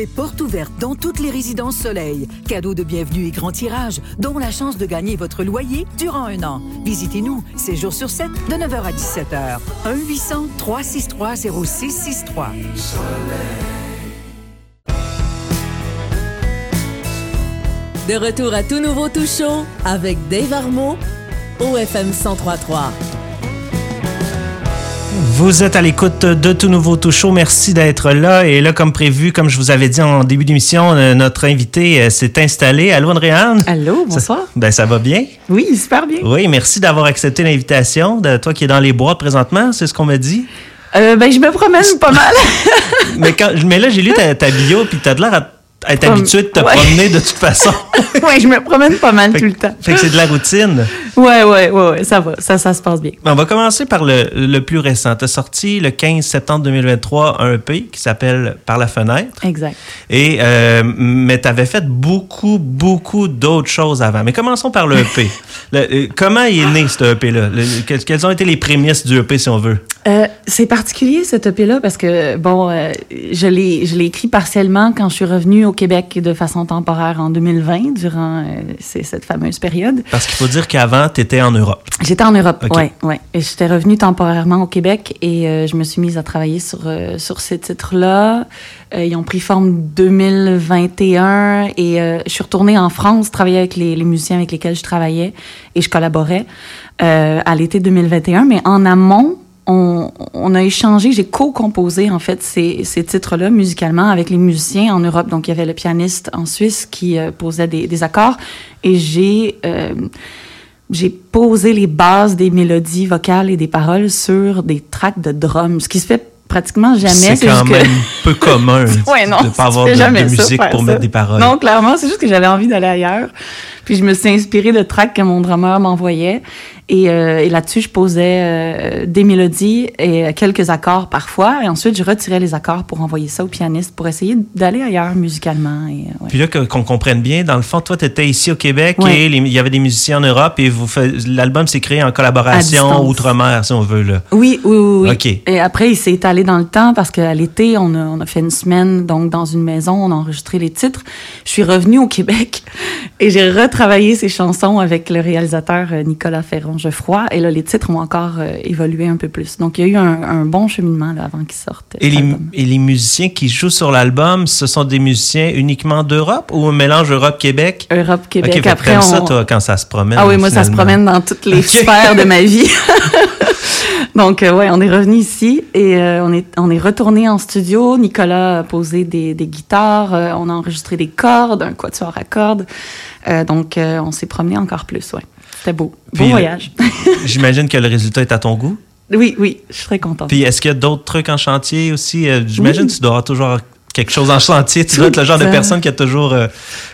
c'est porte ouverte dans toutes les résidences Soleil. Cadeau de bienvenue et grand tirage, dont la chance de gagner votre loyer durant un an. Visitez-nous, 7 jours sur 7, de 9h à 17h. 1-800-363-0663. De retour à tout nouveau tout chaud avec Dave Armo au FM 1033. Vous êtes à l'écoute de tout nouveau tout chaud. Merci d'être là. Et là, comme prévu, comme je vous avais dit en début d'émission, euh, notre invité euh, s'est installé. Allô, Andréane? Allô, bonsoir. Ça, ben, ça va bien? Oui, super bien. Oui, merci d'avoir accepté l'invitation. De toi qui es dans les bois présentement, c'est ce qu'on m'a dit? Euh, ben, je me promène pas mal. mais, quand, mais là, j'ai lu ta, ta bio, puis t'as de l'air être habitué de te promener de toute façon? oui, je me promène pas mal tout le temps. Fait que c'est de la routine. Ouais, ouais, ouais, ça va. Ça, ça se passe bien. On va commencer par le, le plus récent. Tu as sorti le 15 septembre 2023 un EP qui s'appelle Par la fenêtre. Exact. Et, euh, mais tu avais fait beaucoup, beaucoup d'autres choses avant. Mais commençons par le EP. le, comment il est né, ce EP-là? Quelles ont été les prémices du EP, si on veut? Euh, c'est particulier, cet EP-là, parce que, bon, euh, je l'ai écrit partiellement quand je suis revenue au Québec de façon temporaire en 2020, durant euh, cette fameuse période. Parce qu'il faut dire qu'avant, tu étais en Europe. J'étais en Europe, oui. Ouais, ouais. Et j'étais revenue temporairement au Québec et euh, je me suis mise à travailler sur, euh, sur ces titres-là. ils ont pris forme 2021 et je suis retournée en France travailler avec les, les, musiciens avec lesquels je travaillais et je collaborais à l'été 2021. Mais en amont, on, a échangé, j'ai co-composé en fait ces, titres-là musicalement avec les musiciens en Europe. Donc il y avait le pianiste en Suisse qui euh, posait des, accords et j'ai euh, j'ai posé les bases des mélodies vocales et des paroles sur des tracks de drums, ce qui se fait pratiquement jamais. C'est quand même peu commun ouais, non, de ne pas avoir de, musique pour mettre des paroles. Non, clairement, c'est juste que j'avais envie d'aller ailleurs. Puis je me suis inspirée de tracks que mon drummer m'envoyait. Et, euh, et là-dessus, je posais euh, des mélodies et quelques accords parfois. Et ensuite, je retirais les accords pour envoyer ça au pianiste pour essayer d'aller ailleurs musicalement. Et, ouais. Puis là, qu'on comprenne bien, dans le fond, toi, tu étais ici au Québec et il y avait des musiciens en Europe et vous l'album s'est créé en collaboration outre-mer, si on veut. Là. Oui, oui, oui. OK. Et après, il s'est étalé dans le temps parce qu'à l'été, on a, on a fait une semaine donc dans une maison, on a enregistré les titres. Je suis revenue au Québec et j'ai retravaillé ces chansons avec le réalisateur euh, Nicolas Ferron froid. Et là, les titres ont encore euh, évolué un peu plus. Donc, il y a eu un, bon cheminement là, avant qu'ils sortent. Et les, et les, musiciens qui jouent sur l'album, ce sont des musiciens uniquement d'Europe ou un mélange Europe-Québec? Europe-Québec. Après, on... ça, toi, quand ça se promène. Ah oui, moi, ça se promène dans toutes les sphères de ma vie. Donc, euh, ouais, on est revenu ici et euh, on, est, on est retourné en studio. Nicolas a posé des, des guitares, on a enregistré des cordes, un quatuor à cordes. donc, on s'est promené encore plus, ouais. C'était beau. bon voyage. J'imagine que le résultat est à ton goût. Oui, oui, je suis très contente. Puis est-ce qu'il y a d'autres trucs en chantier aussi? Euh, j'imagine que tu dois toujours quelque chose en chantier. Tu dois être le genre de personne qui a toujours euh,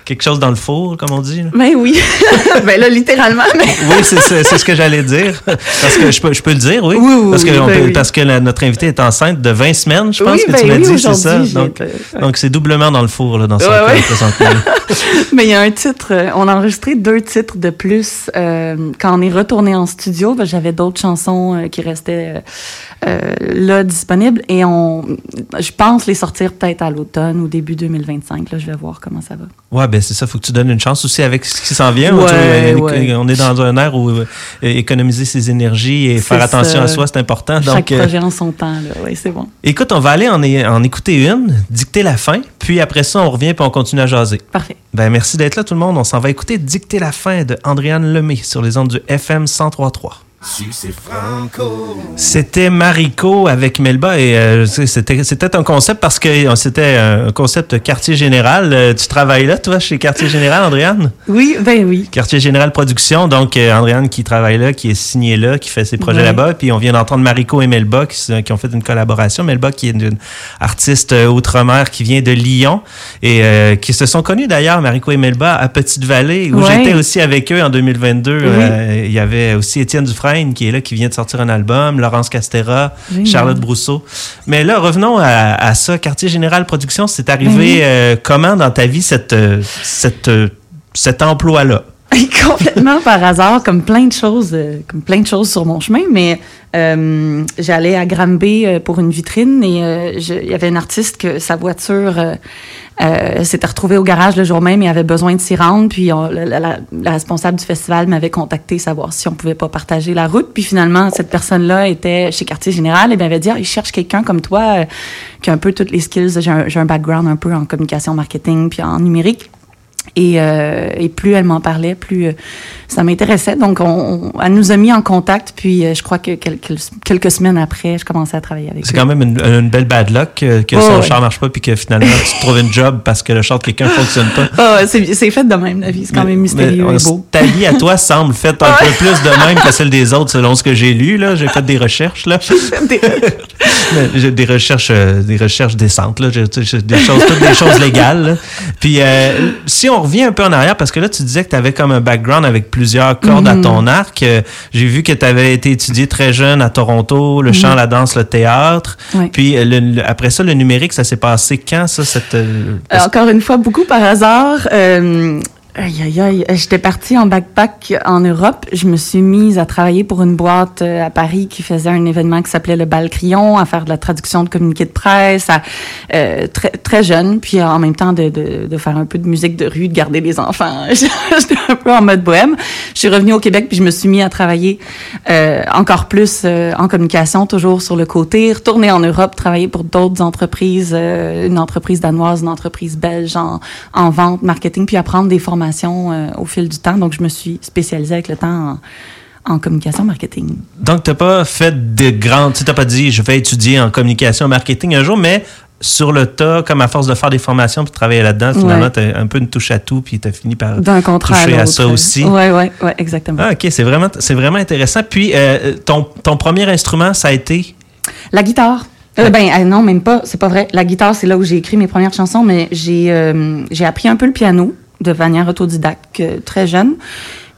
quelque chose dans le four, comme on dit. Mais ben oui. ben là, littéralement. oui, c'est ce que j'allais dire. Parce que je peux, je peux le dire, oui. oui, oui parce que, ben parce que notre invité est enceinte de 20 semaines, je pense que tu ben m'as dit, c'est ça. Donc, donc c'est doublement dans le four, là, dans ce présentement. Mais il y a un titre, euh, on a enregistré deux titres de plus. Euh, quand on est retourné en studio, ben, j'avais d'autres chansons qui restaient là disponibles et on, je pense les sortir peut-être à l'automne ou début 2025. Là, je vais voir comment ça va. Ouais, ben c'est ça. faut que tu donnes une chance aussi avec ce qui s'en vient. On est dans un air où euh, économiser ses énergies et faire attention à soi, c'est important. Chaque euh, projet en son temps. Oui, c'est bon. Écoute, on va aller en, en écouter une, dicter la fin, puis après ça, on revient et on continue à jaser. Parfait. Ben, merci d'être là, tout le monde. On s'en va écouter Dicter la fin de Andréane Lemay sur les ondes du FM 1033. C'était Marico avec Melba et euh, c'était un concept parce que euh, c'était un concept quartier général. Euh, tu travailles là, toi, chez Quartier Général, Andréane? Oui, ben oui. Quartier Général Production, donc Andréane qui travaille là, qui est signée là, qui fait ses projets là-bas. Puis on vient d'entendre Marico et Melba qui, qui, ont fait une collaboration. Melba qui est une artiste outre-mer qui vient de Lyon et qui se sont connus d'ailleurs, Marico et Melba, à Petite-Vallée, où j'étais aussi avec eux en 2022. Il y avait aussi Étienne Dufresne qui est là, qui vient de sortir un album, Laurence Castera, Charlotte Brousseau. Mais là, revenons à, ça. Quartier Général Production, c'est arrivé mhm. euh, comment dans ta vie cette, euh, cette, euh, cet emploi-là? complètement par hasard, comme plein de choses, euh, comme plein de choses sur mon chemin. Mais euh, j'allais à Granby euh, pour une vitrine et il y avait un artiste que sa voiture s'était retrouvée au garage le jour même et avait besoin de s'y rendre. Puis la, responsable du festival m'avait contacté savoir si on pouvait pas partager la route. Puis finalement, cette personne-là était chez Quartier Général et m'avait dit ah, il cherche quelqu'un comme toi qui a un peu toutes les skills. J'ai un background un peu en communication, marketing puis en numérique. Et, euh, et plus elle m'en parlait, plus euh, ça m'intéressait. Donc, on, on- elle nous a mis en contact. Puis, euh, je crois que quelques, quelques semaines après, je commençais à travailler avec C'est eux. quand même une, une belle bad luck que, que Oh, son ouais. char marche pas puis que finalement tu trouves une job parce que le char de quelqu'un fonctionne pas. Ouais, c'est c'est fait de même, la vie. C'est quand même mystérieux Mais, et beau. Ta vie à toi semble faite un peu plus de même que celle des autres selon ce que j'ai lu. J'ai fait des recherches. J'ai des recherches, euh, des recherches décentes, là. Des choses, toutes des choses légales. là. Puis si on revient un peu en arrière, parce que là tu disais que tu avais comme un background avec plusieurs cordes à ton arc. Euh, J'ai vu que tu avais été étudié très jeune à Toronto, le chant, la danse, le théâtre. Puis euh, le- le- après ça, le numérique, ça s'est passé quand ça cette euh, encore une fois, beaucoup par hasard. Euh, aïe, aïe, aïe. J'étais partie en backpack en Europe. Je me suis mise à travailler pour une boîte euh, à Paris qui faisait un événement qui s'appelait le Bal Crayon, à faire de la traduction de communiqués de presse, à, euh, très, très jeune, puis en même temps de, de, de faire un peu de musique de rue, de garder les enfants. J'étais un peu en mode bohème. Je suis revenue au Québec, puis je me suis mis à travailler euh, encore plus euh, en communication, toujours sur le côté, retourner en Europe, travailler pour d'autres entreprises, euh, une entreprise danoise, une entreprise belge en, en vente, marketing, puis apprendre des formations euh, au fil du temps. Donc, je me suis spécialisée avec le temps en, en communication marketing. Donc, tu n'as pas fait de grandes. Tu n'as pas dit, je vais étudier en communication marketing un jour, mais sur le tas, comme à force de faire des formations puis de travailler là-dedans, finalement, Ouais. tu as un peu une touche à tout puis tu as fini par à toucher l'autre. à ça aussi. Oui, oui, oui, exactement. Ah, OK, c'est vraiment, c'est vraiment intéressant. Puis, euh, ton, ton premier instrument, ça a été? La guitare. Euh, ben euh, non, même pas. C'est pas vrai. La guitare, c'est là où j'ai écrit mes premières chansons, mais j'ai euh, j'ai appris un peu le piano de manière autodidacte euh, très jeune.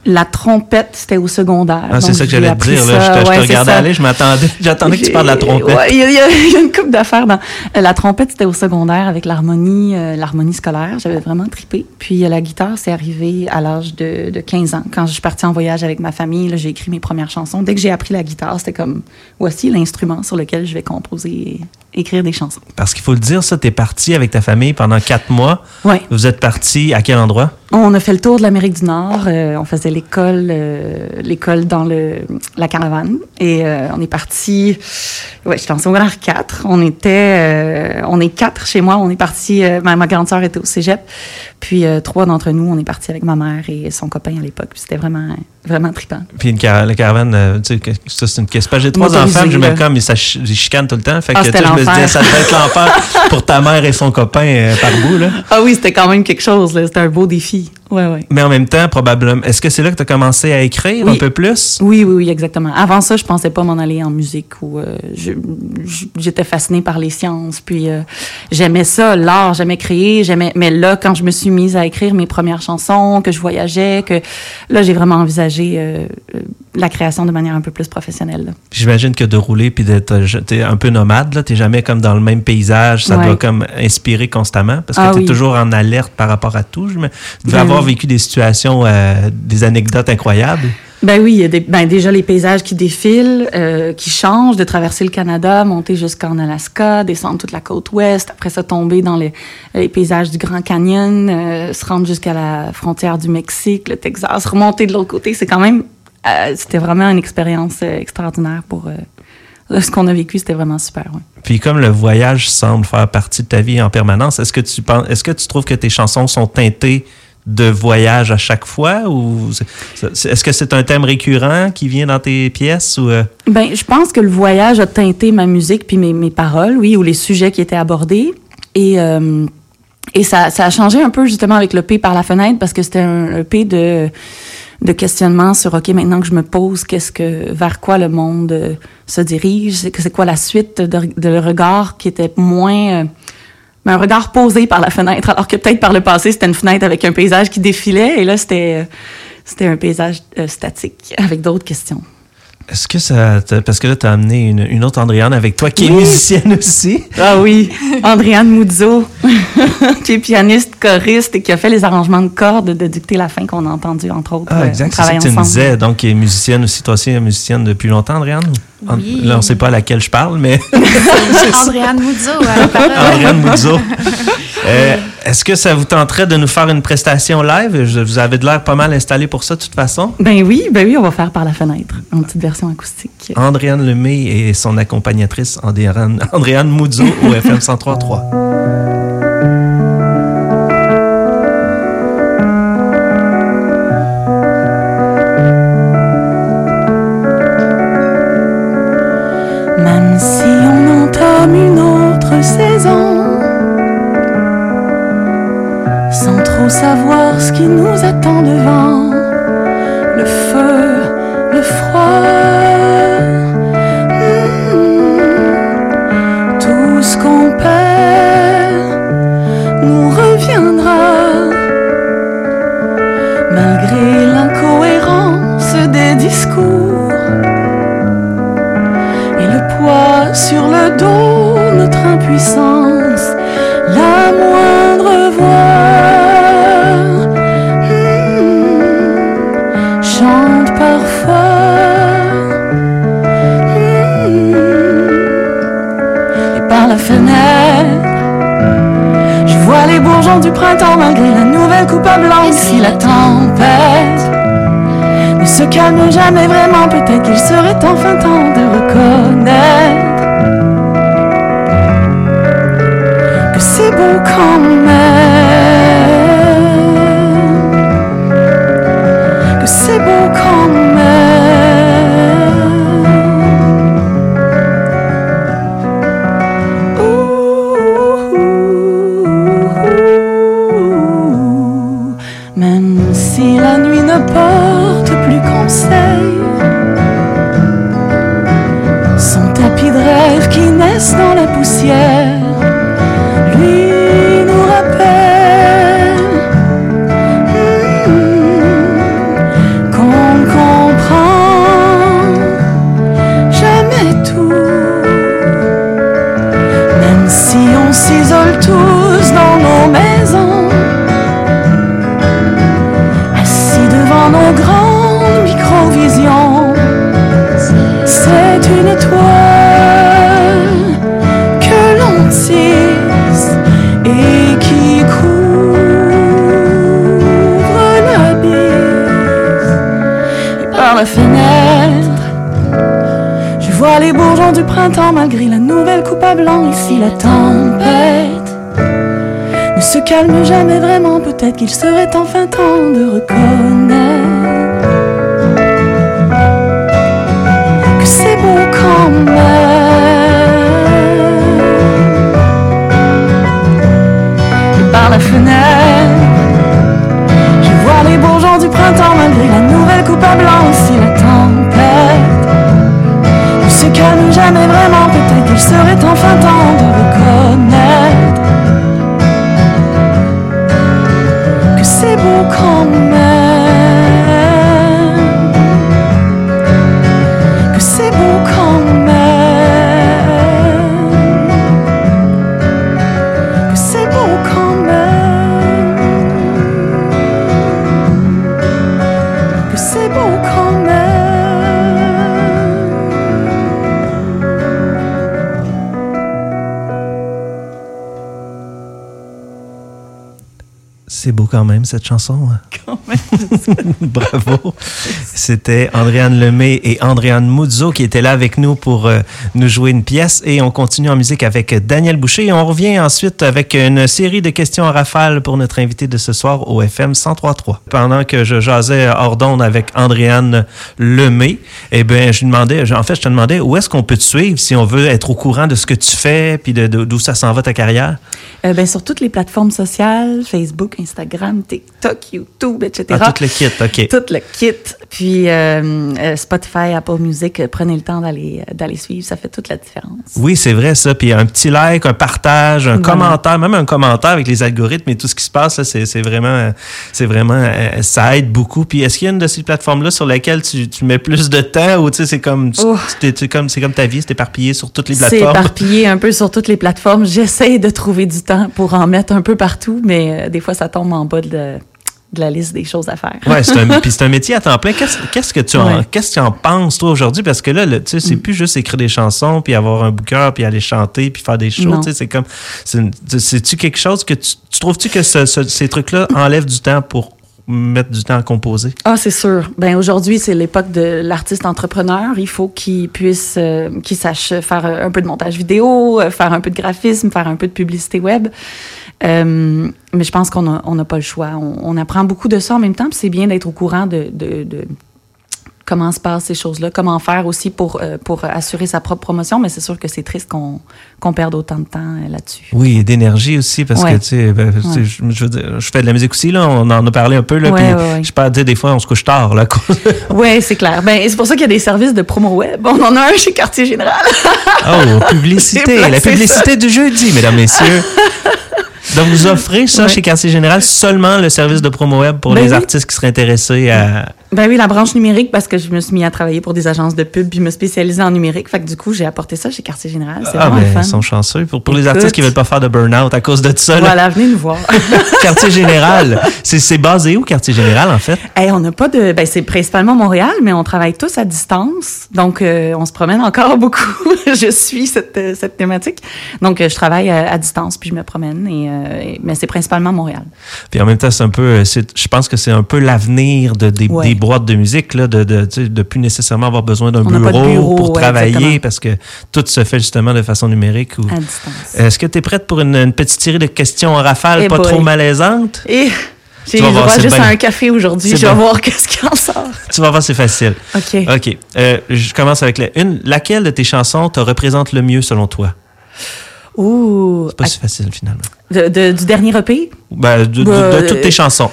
La trompette, c'était au secondaire. Ah, c'est ça que j'allais te dire. Là. Je te, je regardais aller, je m'attendais. J'attendais que tu parles de la trompette. ouais, Il y, a- y y une coupe d'affaires dans. euh, La trompette, c'était au secondaire avec l'harmonie, euh, l'harmonie scolaire. J'avais vraiment trippé. Puis euh, la guitare, c'est arrivé à l'âge de, de 15 ans. Quand je suis partie en voyage avec ma famille, j'ai écrit mes premières chansons. Dès que j'ai appris la guitare, c'était comme voici l'instrument sur lequel je vais composer et écrire des chansons. Parce qu'il faut le dire, ça, tu es parti avec ta famille pendant quatre mois. Ouais. Vous êtes parti à quel endroit? On a fait le tour de l'Amérique du Nord. euh, on faisait l'école, euh, l'école dans le, la caravane. Et euh, on est parti. Ouais, j'étais en secondaire 4. On était, euh, on est quatre chez moi. On est parti. ma, ma grande sœur était au cégep. Puis trois d'entre nous, on est partis avec ma mère et son copain à l'époque. C'était vraiment, vraiment trippant. Puis une car- la caravane, euh, tu sais, ça, c'est une question. J'ai trois enfants, je me comme, ils chicanent tout le temps. Fait Ah, que, je me disais, ça devait être l'enfer pour ta mère et son copain euh, par bout, là. Ah oui, c'était quand même quelque chose. là. C'était un beau défi. Ouais, ouais. Mais en même temps, probablement, est-ce que c'est là que tu as commencé à écrire Oui. un peu plus? Oui, oui, oui, exactement. Avant ça, je pensais pas m'en aller en musique ou euh, j'étais fascinée par les sciences. Puis euh, j'aimais ça, l'art, j'aimais créer, j'aimais. Mais là, quand je me suis mise à écrire mes premières chansons, que je voyageais, que là, j'ai vraiment envisagé euh, euh, la création de manière un peu plus professionnelle. J'imagine que de rouler puis d'être euh, un peu nomade, là, t'es jamais comme dans le même paysage, ça Ouais. doit comme inspirer constamment parce que Ah t'es oui. toujours en alerte par rapport à tout. Tu devais Ben avoir oui. vécu des situations, euh, des anecdotes incroyables. Ben oui, il y a des, ben déjà les paysages qui défilent, euh, qui changent, de traverser le Canada, monter jusqu'en Alaska, descendre toute la côte ouest, après ça tomber dans les, paysages du Grand Canyon, euh, se rendre jusqu'à la frontière du Mexique, le Texas, remonter de l'autre côté, c'est quand même, euh, c'était vraiment une expérience extraordinaire pour ce qu'on a vécu, c'était vraiment super. Puis comme le voyage semble faire partie de ta vie en permanence, est-ce que tu penses, est-ce que tu trouves que tes chansons sont teintées de voyage à chaque fois ou est-ce que c'est un thème récurrent qui vient dans tes pièces ou euh, Ben, je pense que le voyage a teinté ma musique puis mes, mes paroles, oui, ou les sujets qui étaient abordés. Et, euh, et ça, ça a changé un peu justement avec le P par la fenêtre parce que c'était un, P de, de questionnement sur, OK, maintenant que je me pose, qu'est-ce que, vers quoi le monde euh, se dirige? C'est quoi la suite de, le regard qui était moins, ben, un regard posé par la fenêtre, alors que peut-être par le passé, c'était une fenêtre avec un paysage qui défilait et là, c'était, euh, c'était un paysage euh, statique avec d'autres questions. Est-ce que ça. Parce que là, tu as amené une, autre Andréane avec toi qui est musicienne aussi. Ah oui, Andréane Muzzo, qui est pianiste, choriste et qui a fait les arrangements de cordes de Dicter la fin qu'on a entendu, entre autres. Ah, exact. C'est que tu me disais. Donc, qui est musicienne aussi. Toi aussi, musicienne depuis longtemps, Andréane? Oui. Là, on ne sait pas à laquelle je parle, mais. Andréane Muzzo, Andréane Muzzo. Euh, est-ce que ça vous tenterait de nous faire une prestation live? vous avez de l'air pas mal installé pour ça, de toute façon. Ben oui, ben oui, on va faire par la fenêtre, en petite version acoustique. Andréane Lemay et son accompagnatrice, Andréane, Andréane au FM 103.3. savoir ce qui nous attend devant. Si la tempête ne se calme jamais vraiment, peut-être qu'il serait enfin temps de reconnaître que c'est beau quand printemps malgré la nouvelle coupe à blanc. Ici la tempête ne se calme jamais vraiment. Peut-être qu'il serait enfin temps de reconnaître qu'il serait quand même, cette chanson. Hein? Bravo. C'était Andréane Lemay et Andréane Muzzo qui étaient là avec nous pour euh, nous jouer une pièce. Et on continue en musique avec Daniel Boucher. Et on revient ensuite avec une série de questions à rafale pour notre invité de ce soir au FM 103.3. Pendant que je jasais hors d'onde avec Andréane Lemay, eh bien, je demandais, en fait, je te demandais où est-ce qu'on peut te suivre si on veut être au courant de ce que tu fais puis d'où ça s'en va ta carrière? Euh, ben, sur toutes les plateformes sociales, Facebook, Instagram, TikTok, YouTube, etc. Ah, le kit, OK. Tout le kit. Puis euh, euh, Spotify, Apple Music, euh, prenez le temps d'aller d'aller suivre, ça fait toute la différence. Oui, c'est vrai ça. Puis un petit like, un partage, un Voilà. commentaire, même un commentaire avec les algorithmes et tout ce qui se passe, c'est c'est vraiment, c'est vraiment, ça aide beaucoup. Puis est-ce qu'il y a une de ces plateformes-là sur laquelle tu, tu mets plus de temps ou tu sais, c'est comme, Oh. c'est comme ta vie, c'est éparpillé sur toutes les C'est plateformes? éparpillé un peu sur toutes les plateformes. J'essaie de trouver du temps pour en mettre un peu partout, mais des fois, ça tombe en bas de, de la liste des choses à faire. Ouais, c'est un, puis c'est un métier à temps plein. Qu'est-ce, qu'est-ce que tu en, Ouais. qu'est-ce que tu en penses toi aujourd'hui? Parce que là, tu sais, c'est plus juste écrire des chansons puis avoir un booker puis aller chanter puis faire des shows. Non. Tu sais, c'est comme, c'est-tu quelque chose que tu, tu trouves-tu que ce- ce- ces trucs-là enlèvent du temps pour mettre du temps à composer? Ah, c'est sûr. Ben aujourd'hui, c'est l'époque de l'artiste entrepreneur. Il faut qu'il puisse, euh, qu'il sache faire un peu de montage vidéo, euh, faire un peu de graphisme, faire un peu de publicité web. Euh, mais je pense qu'on n'a pas le choix. On, on apprend beaucoup de ça en même temps. puis c'est bien d'être au courant de, de, de comment se passent ces choses-là, comment faire aussi pour, euh, pour assurer sa propre promotion. Mais c'est sûr que c'est triste qu'on qu'on perde autant de temps euh, là-dessus. Oui, et d'énergie aussi, parce Ouais. que, tu sais, ben, tu sais, Ouais. je, je veux dire, je fais de la musique aussi, là, on en a parlé un peu, là, Ouais, puis je peux dire, des fois, on se couche tard, là. Oui, c'est clair. Ben, c'est pour ça qu'il y a des services de promo web. On en a un chez Quartier Général. Oh, publicité, la publicité du jeudi, mesdames, messieurs. Donc, vous offrez ça Ouais. chez Quartier Général, seulement le service de promo web pour Ben les oui. artistes qui seraient intéressés à... Ben oui, la branche numérique, parce que je me suis mis à travailler pour des agences de pub puis me spécialiser en numérique. Fait que du coup, j'ai apporté ça chez Quartier Général. C'est Ah, ben, fun. ils sont chanceux. Pour, pour les artistes qui veulent pas faire de burn-out à cause de ça, là, Voilà, venez nous voir. Quartier Général, c'est basé où, Quartier Général, en fait? hey, on n'a pas de. Ben, c'est principalement Montréal, mais on travaille tous à distance. Donc, euh, on se promène encore beaucoup. je suis cette, euh, cette thématique. Donc, euh, je travaille à, à distance puis je me promène. Et, euh, mais c'est principalement Montréal. Puis en même temps, c'est un peu, je pense que c'est un peu l'avenir de, des, Ouais. des boîtes de musique, là, de, sais, de plus nécessairement avoir besoin d'un bureau, pour ouais, travailler exactement. parce que tout se fait justement de façon numérique. Ou... À distance. Est-ce que tu es prête pour une, une petite série de questions en rafale, Eh pas boy. trop malaisantes? Et j'ai Tu vas le droit juste bien. à un café aujourd'hui. Je vais voir qu'est-ce qui en sort. Tu vas voir, c'est facile. OK. OK. Euh, je commence avec la une. Laquelle de tes chansons te représente le mieux selon toi? Ouh. C'est pas si facile finalement. De- de- du dernier EP? Ben, de, de- de Bah, toutes tes euh, chansons.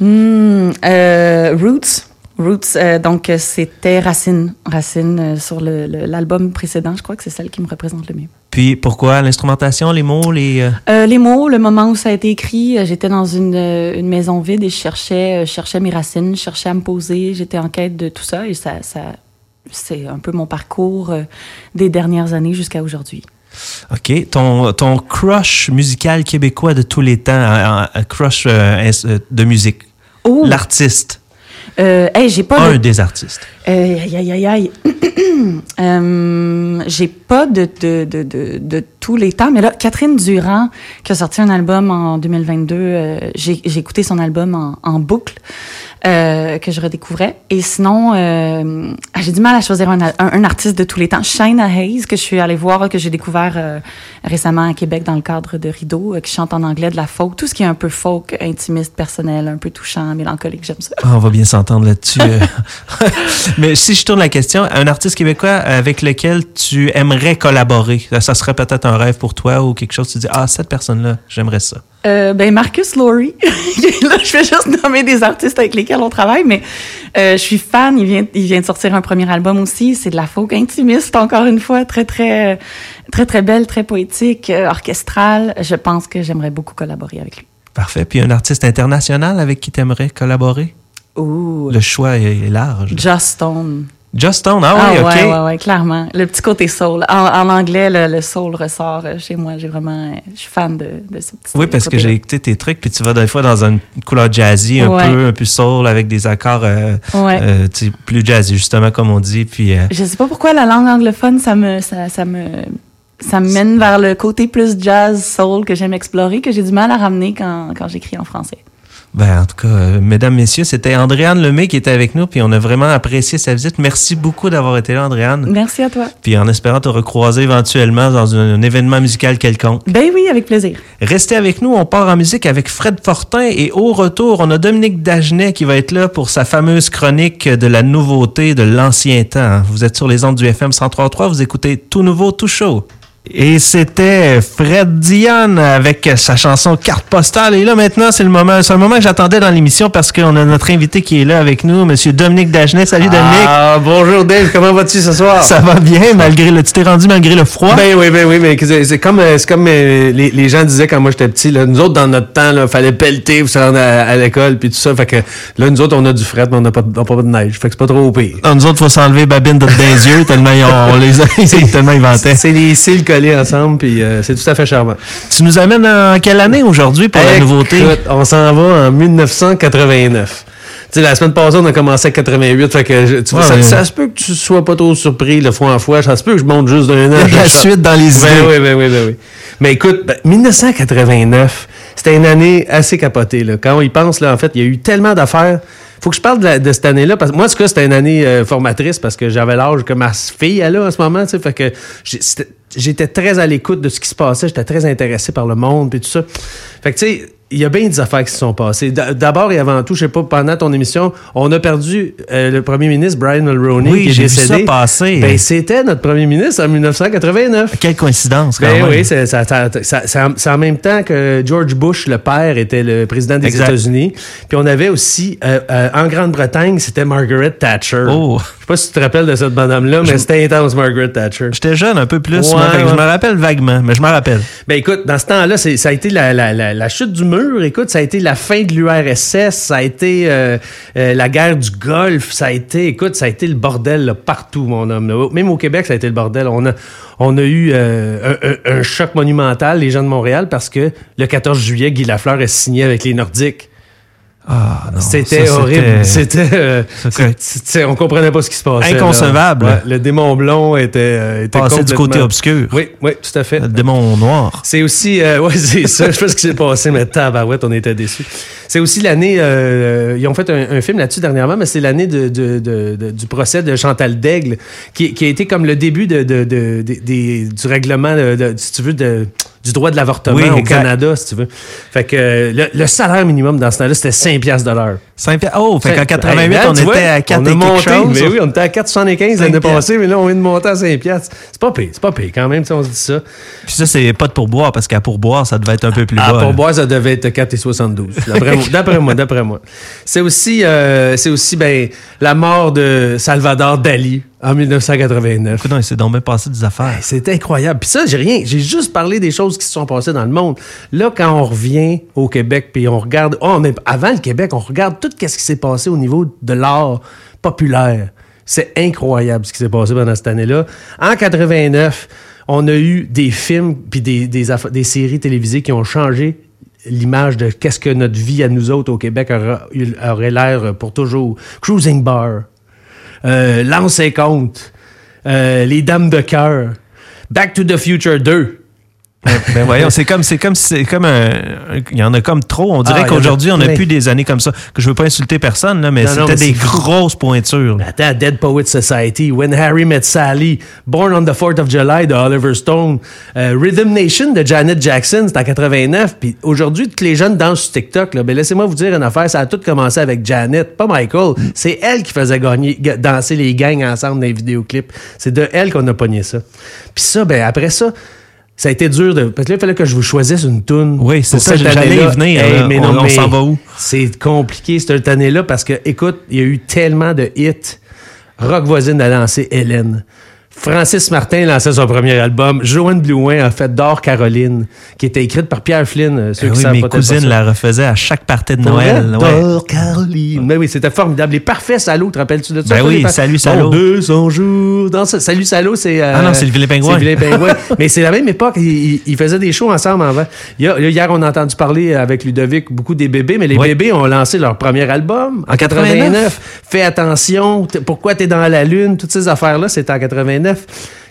Hmm, euh, Roots. Roots, euh, donc euh, c'était Racine. Racine euh, sur le- le- l'album précédent, je crois que c'est celle qui me représente le mieux. Puis pourquoi l'instrumentation, les mots, les. euh, les mots, le moment où ça a été écrit, j'étais dans une, une maison vide et je cherchais, je cherchais mes racines, je cherchais à me poser, j'étais en quête de tout ça et ça, ça c'est un peu mon parcours des dernières années jusqu'à aujourd'hui. OK. Ton, ton crush musical québécois de tous les temps, un, un crush de musique. Oh, L'artiste. euh, hey, j'ai pas Un de des artistes. Euh, aïe, aïe, aïe, aïe. Euh, j'ai pas de, de, de, de, tous les temps, mais là, Catherine Durand, qui a sorti un album en 2022, euh, j'ai j'ai écouté son album en, en boucle, euh, que je redécouvrais. Et sinon, euh, ah, j'ai du mal à choisir un, un, un artiste de tous les temps. Shina Hayes, que je suis allée voir, que j'ai découvert euh, récemment à Québec dans le cadre de Rideau, qui chante en anglais de la folk. Tout ce qui est un peu folk, intimiste, personnel, un peu touchant, mélancolique, j'aime ça. Ah, on va bien s'entendre là-dessus. Mais si je tourne la question, un artiste québécois avec lequel tu aimerais collaborer, ça, serait peut-être un rêve pour toi ou quelque chose, tu dis, ah, cette personne-là, j'aimerais ça. Ben Marcus Laurie. là, je vais juste nommer des artistes avec lesquels on travaille, mais euh, je suis fan. Il vient, il vient de sortir un premier album aussi. C'est de la folk intimiste, encore une fois, très très très très belle, très poétique, euh, orchestrale. Je pense que j'aimerais beaucoup collaborer avec lui. Parfait. Puis un artiste international avec qui tu aimerais collaborer? Ouh, Le choix est, est large. Just Stone. Just Stone, ah, oui, OK. ouais, ouais, ouais, clairement. Le petit côté soul. En, en anglais, le, le soul ressort euh, chez moi. J'ai vraiment, euh, je suis fan de, de ce petit Oui, parce que j'ai écouté tes trucs, puis tu vas des fois dans une couleur jazzy, un Ouais. peu, un peu soul, avec des accords euh, euh, plus jazzy, justement, comme on dit. Puis, euh, Je sais pas pourquoi la langue anglophone, ça me, ça, ça me, ça me mène vers le côté plus jazz, soul que j'aime explorer, que j'ai du mal à ramener quand, quand j'écris en français. Ben, en tout cas, euh, mesdames, messieurs, c'était Andréane Lemay qui était avec nous, puis on a vraiment apprécié sa visite. Merci beaucoup d'avoir été là, Andréane. Merci à toi. Puis en espérant te recroiser éventuellement dans un, un événement musical quelconque. Ben oui, avec plaisir. Restez avec nous, on part en musique avec Fred Fortin et au retour, on a Dominique Dagenet qui va être là pour sa fameuse chronique de la nouveauté de l'ancien temps. Vous êtes sur les ondes du FM 103.3, vous écoutez Tout Nouveau, Tout Chaud. Et c'était Fred Dion avec sa chanson Carte postale. Et là, maintenant, c'est le moment, c'est un moment que j'attendais dans l'émission parce qu'on a notre invité qui est là avec nous, Monsieur Dominique Dagenet. Salut Dominique. Ah, bonjour Dave, comment vas-tu ce soir? Ça va bien, malgré le, tu t'es rendu malgré le froid? Ben oui, ben oui, mais c'est c'est comme, euh, c'est comme euh, les, les gens disaient quand moi j'étais petit, là, nous autres, dans notre temps, il fallait pelleter pour se rendre à, à l'école, puis tout ça. Fait que là, nous autres, on a du fret, mais on n'a pas, on a pas de neige. Fait que c'est pas trop pire. Ah, nous autres, faut s'enlever babine de les yeux tellement ils ont- on les a tellement inventés. C'est les cils collés ensemble, puis euh, c'est tout à fait charmant. Tu nous amènes en quelle année aujourd'hui pour la nouveauté? On s'en va en 1989. Tu sais, la semaine passée, on a commencé à 88, fait que je- tu vois, Ouais, ça, ouais. ça se peut que tu sois pas trop surpris le fois en fois. Ça se peut que je monte juste d'un an. La suite dans les Ben idées. oui, ben oui, ben oui. Mais écoute, ben, 1989, c'était une année assez capotée. Là. Quand on y pense, là, en fait, il y a eu tellement d'affaires. Faut que je parle de, la- de cette année-là. Parce que moi, en tout cas, c'était une année euh, formatrice parce que j'avais l'âge que ma fille elle a en ce moment. Fait que j'étais très à l'écoute de ce qui se passait. J'étais très intéressé par le monde et tout ça. Fait que tu sais, il y a bien des affaires qui se sont passées. D'abord et avant tout, je sais pas, pendant ton émission, on a perdu euh, le premier ministre Brian Mulroney Oui, qui est j'ai vu ça décédé. passer. Ben, c'était notre premier ministre en 1989. Quelle coïncidence, quand Ben même. oui, c'est ça- ça- ça- ça- c'est en même temps que George Bush, le père, était le président des Exact. États-Unis. Puis on avait aussi, euh, euh, en Grande-Bretagne, c'était Margaret Thatcher. Oh. Je sais pas si tu te rappelles de cette madame-là, mais c'était intense, Margaret Thatcher. J'étais jeune un peu plus, Ouais, moi, je me rappelle vaguement, mais je m'en rappelle. Ben écoute, dans ce temps-là, ça a été la, la- la- la chute du mur. Écoute, ça a été la fin de l'URSS, ça a été euh, euh, la guerre du Golfe, ça a été, écoute, ça a été le bordel là, partout, mon homme. là. Même au Québec, ça a été le bordel. On a, on a eu euh, un, un- un choc monumental, les gens de Montréal, parce que le 14 juillet, Guy Lafleur a signé avec les Nordiques. Ah, non. C'était horrible. C'était, euh, on comprenait pas ce qui se passait. Inconcevable. Ouais, le démon blond était, euh, était Passé du côté obscur. Oui, oui, tout à fait. Le démon noir. C'est aussi, euh, ouais, c'est ça, je sais pas ce qui s'est passé, mais tabarouette, on était déçus. C'est aussi l'année, euh, ils ont fait un, un film là-dessus dernièrement, mais c'est l'année de, de- de- de- du procès de Chantal Daigle, qui, qui a été comme le début de, du règlement, de- si tu veux, de, du droit de l'avortement Oui, au. Canada, si tu veux. Fait que euh, le, le salaire minimum dans ce temps-là, c'était 5 piastres de l'heure. Saint Oh, fait qu'en Hey, 88, man, on était vois, à 4 on et a quelque monté, chose. Mais oui, on était à 4,75 l'année 5 passée, mais là, on vient de monter à 5 piastres. C'est pas payé, c'est pas payé quand même, si on se dit ça. Puis ça, c'est pas de pourboire, parce qu'à pourboire, ça devait être un peu plus Ah, bas. pour là. boire, ça devait être 4,72. D'après moi, d'après moi, d'après moi. C'est aussi, euh, c'est aussi ben, la mort de Salvador Dali en 1989. Écoute, s'est donc bien passé des affaires. C'était incroyable. Puis ça, j'ai rien. J'ai juste parlé des choses qui se sont passées dans le monde. Là, quand on revient au Québec, puis on regarde, oh, on est, avant le Québec, on regarde tout ce qui s'est passé au niveau de l'art populaire. C'est incroyable ce qui s'est passé pendant cette année-là. En 89, on a eu des films puis des, des, des séries télévisées qui ont changé l'image de qu'est-ce que notre vie à nous autres au Québec aura- aurait l'air pour toujours. Cruising Bar, euh, compte, euh, Les Dames de cœur, Back to the Future 2. Ben voyons, c'est comme, c'est comme, c'est comme un, il y en a comme trop. On dirait Ah, qu'aujourd'hui, on a plein. plus des années comme ça. Que je veux pas insulter personne, là, mais c'était mais des grosses pointures. là. Attends, Dead Poet Society, When Harry Met Sally, Born on the 4th of July de Oliver Stone, euh, Rhythm Nation de Janet Jackson, c'est en 89. Puis aujourd'hui, tous les jeunes dansent sur TikTok. Là. Ben, laissez-moi vous dire une affaire, ça a tout commencé avec Janet, pas Michael. C'est elle qui faisait gagner, ga- danser les gangs ensemble dans les vidéoclips. C'est de elle qu'on a pogné ça. Puis ça, ben après ça, ça a été dur de. Parce que là, il fallait que je vous choisisse une toune. Oui, c'est ça, j'allais y venir, Hey, là. mais On- non, on mais s'en va où? C'est compliqué cette année-là parce que, écoute, il y a eu tellement de hits. Rock voisine a lancé Hélène. Francis Martin lançait son premier album. Joanne Blouin a fait D'Or Caroline, qui était écrite par Pierre Flynn. euh, Ceux Eh qui oui, mes cousines la refaisaient à chaque partie de Noël. ouais. D'Or Caroline. Mais oui, c'était formidable. Les parfaits salauds, te rappelles-tu de ça? Ben oui, Salut Salaud. Bon, 200 jours. Ça- Salut Salaud, c'est. euh, Ah non, c'est le Vilain Pingouin. C'est le Vilain Pingouin. Mais c'est la même époque. Ils, ils- ils faisaient des shows ensemble avant. Hier, on a entendu parler avec Ludovic beaucoup des bébés, mais les Oui. bébés ont lancé leur premier album en En 89. 89. Fais attention. Pourquoi t'es dans la lune? Toutes ces affaires-là, c'était en 89.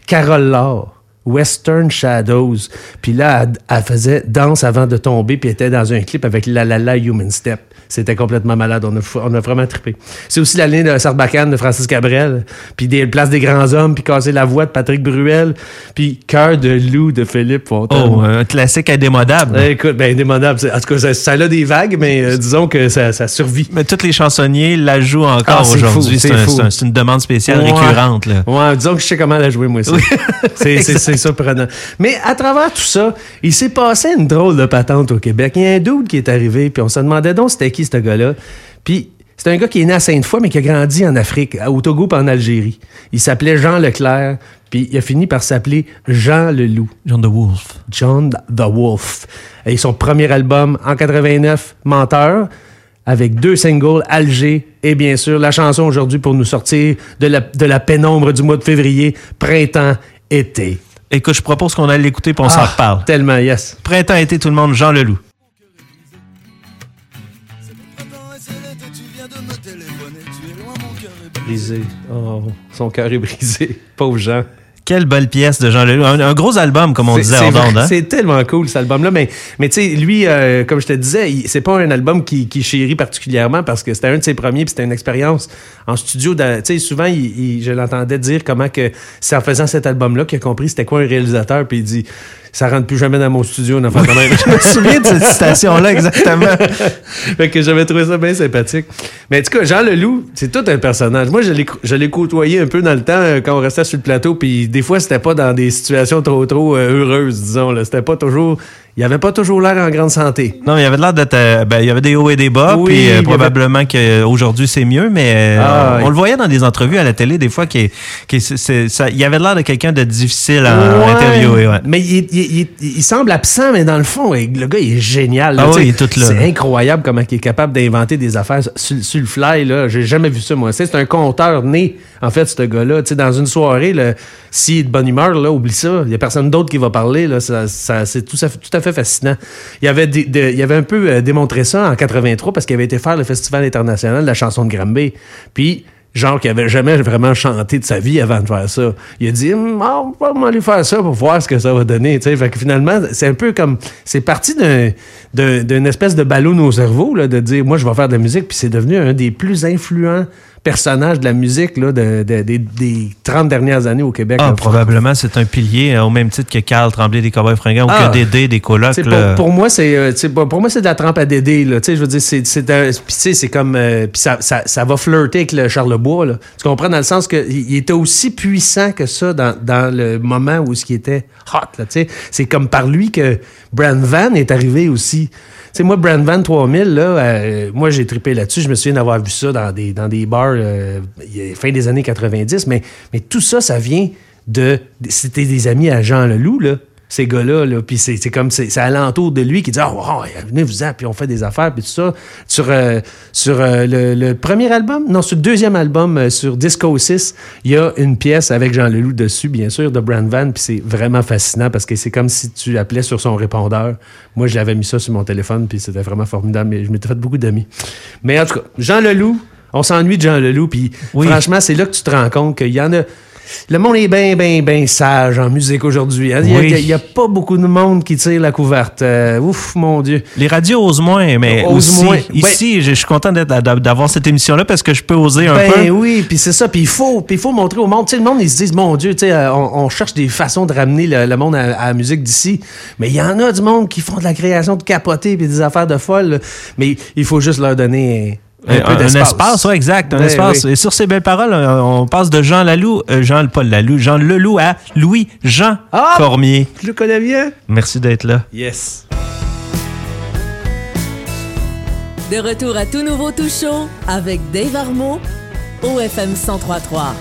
Carole Laure. Western Shadows. Puis là, elle, elle faisait danse avant de tomber, puis était dans un clip avec La La La Human Step. C'était complètement malade. On a, fou- on a vraiment trippé. C'est aussi la ligne de Sarbacane de Francis Cabrel, puis des places des grands hommes, puis casser la voix de Patrick Bruel, puis Cœur de loup de Philippe Fontaine. Oh, un classique indémodable. Eh, Écoute, ben indémodable. En tout cas, ça, ça a des vagues, mais euh, disons que ça, ça survit. Mais tous les chansonniers la jouent encore Ah, aujourd'hui. C'est un- une demande spéciale Ouais. récurrente. Là. Ouais, disons que je sais comment la jouer, moi aussi. C'est- surprenant. Mais à travers tout ça, il s'est passé une drôle de patente au Québec. Il y a un dude qui est arrivé, puis on se demandait donc c'était qui ce gars-là. Puis c'est un gars qui est né à Sainte-Foy, mais qui a grandi en Afrique, au Togo en Algérie. Il s'appelait Jean Leclerc, puis il a fini par s'appeler Jean le Loup. John the Wolf. John the Wolf. Et son premier album en 89, Menteur, avec deux singles, Alger et bien sûr la chanson aujourd'hui pour nous sortir de la, de la pénombre du mois de février, Printemps, été. Écoute, je propose qu'on aille l'écouter puis on s'en Ah, reparle. Tellement, yes. Printemps, été, tout le monde, Jean Leloup. Brisé. Oh, son cœur est brisé. Pauvre Jean. Quelle belle pièce de Jean Leloup. Un, un gros album, comme on disait en. Hein? C'est tellement cool cet album-là. Mais, mais tu sais, lui, euh, comme je te disais, c'est pas un album qui, qui chérit particulièrement parce que c'était un de ses premiers puis c'était une expérience en studio. Tu sais, souvent, il- il- je l'entendais dire comment que c'est en faisant cet album-là qu'il a compris c'était quoi un réalisateur. Puis il dit ça rentre plus jamais dans mon studio, une affaire de même. Je me souviens de cette citation-là, exactement. fait que j'avais trouvé ça bien sympathique. Mais en tout cas, Jean Leloup, c'est tout un personnage. Moi, je l'ai, côtoyé un peu dans le temps euh, quand on restait sur le plateau, puis des fois, c'était pas dans des situations trop, trop euh, heureuses, disons. C'était pas toujours... Il avait pas toujours l'air en grande santé. Non, il avait l'air d'être. euh, ben, il y avait des hauts et des bas, Oui, puis euh, avait- probablement qu'aujourd'hui c'est mieux, mais euh, Ah, on, oui. le voyait dans des entrevues à la télé, des fois, qu'il ça- il avait l'air de quelqu'un de difficile à Ouais. interviewer. Ouais. Mais il, il- il- semble absent, mais dans le fond, le gars, il est génial. là, Ah tu sais. oui, il est tout là. C'est incroyable comment il est capable d'inventer des affaires sur, sur le fly. Là. J'ai jamais vu ça, moi. C'est un conteur né, en fait, ce gars-là. Tu sais, Dans une soirée, s'il est de bonne humeur, là, oublie ça. Il y a personne d'autre qui va parler. Là. Ça, ça- c'est tout, tout à fait fascinant. Il avait, avait un peu euh, démontré ça en 83 parce qu'il avait été faire le Festival international de la chanson de Granby. Puis genre qui avait jamais vraiment chanté de sa vie avant de faire ça. Il a dit Hum, ah, on va aller faire ça pour voir ce que ça va donner. Que finalement, c'est un peu comme c'est parti d'un- d'une espèce de ballon au cerveau là, de dire moi je vais faire de la musique puis c'est devenu un des plus influents personnages de la musique là, de- de- des- des 30 dernières années au Québec. Ah, là. probablement, c'est un pilier euh, au même titre que Carl Tremblay des Cowboys Fringants ou Ah. que Dédé des colocs. Pour, pour moi, c'est euh, pour moi c'est de la trempe à Dédé. Là. Je veux dire, c'est c'est comme euh, puis ça, ça, ça va flirter avec le Charlebois. Là. Tu comprends dans le sens que il il était aussi puissant que ça dans, dans le moment où ce qui était hot. Là, tu sais. c'est comme par lui que Brand Van est arrivé aussi. Tu moi, Brand Van 3000, là, euh, moi, j'ai trippé là-dessus. Je me souviens d'avoir vu ça dans des, bars euh, fin des années 90. Mais, mais tout ça, ça vient de... C'était des amis à Jean Leloup, là ces gars-là, là, puis c'est c'est comme, c'est c'est alentour de lui qui dit « Ah, oh, venez-vous-en, puis on fait des affaires, puis tout ça. » Sur, euh, sur euh, le, le premier album, non, sur le deuxième album, euh, sur Disco 6, il y a une pièce avec Jean Leloup dessus, bien sûr, de Brand Van, puis c'est vraiment fascinant parce que c'est comme si tu appelais sur son répondeur. Moi, j'avais mis ça sur mon téléphone, puis c'était vraiment formidable, mais je m'étais fait beaucoup d'amis. Mais en tout cas, Jean Leloup, on s'ennuie de Jean Leloup, puis Oui. franchement, c'est là que tu te rends compte qu'il y en a... Le monde est bien, bien, bien sage en musique aujourd'hui. hein. Il Oui. n'y a, pas beaucoup de monde qui tire la couverte. Euh, ouf, mon Dieu. Les radios osent moins, mais Osent aussi, moins. ici, je je suis content d'avoir cette émission-là parce que je peux oser un Ben peu. oui, puis c'est ça. Puis il faut, faut montrer au monde. Tu sais, le monde, ils se disent, mon Dieu, tu sais, euh, on, on cherche des façons de ramener le, le monde à, à la musique d'ici. Mais il y en a du monde qui font de la création de capoter puis des affaires de folle. là. Mais il faut juste leur donner un, Un, peu un d'espace. espace, ouais, exact, un Ben espace. oui. Et sur ces belles paroles, euh, on passe de Jean Lalou, euh, Jean Paul Lalou, Jean Leloup à Louis Jean Ah! Cormier. Je le connais bien. Merci d'être là. Yes. De retour à tout nouveau tout chaud avec Dave Armo au FM 1033.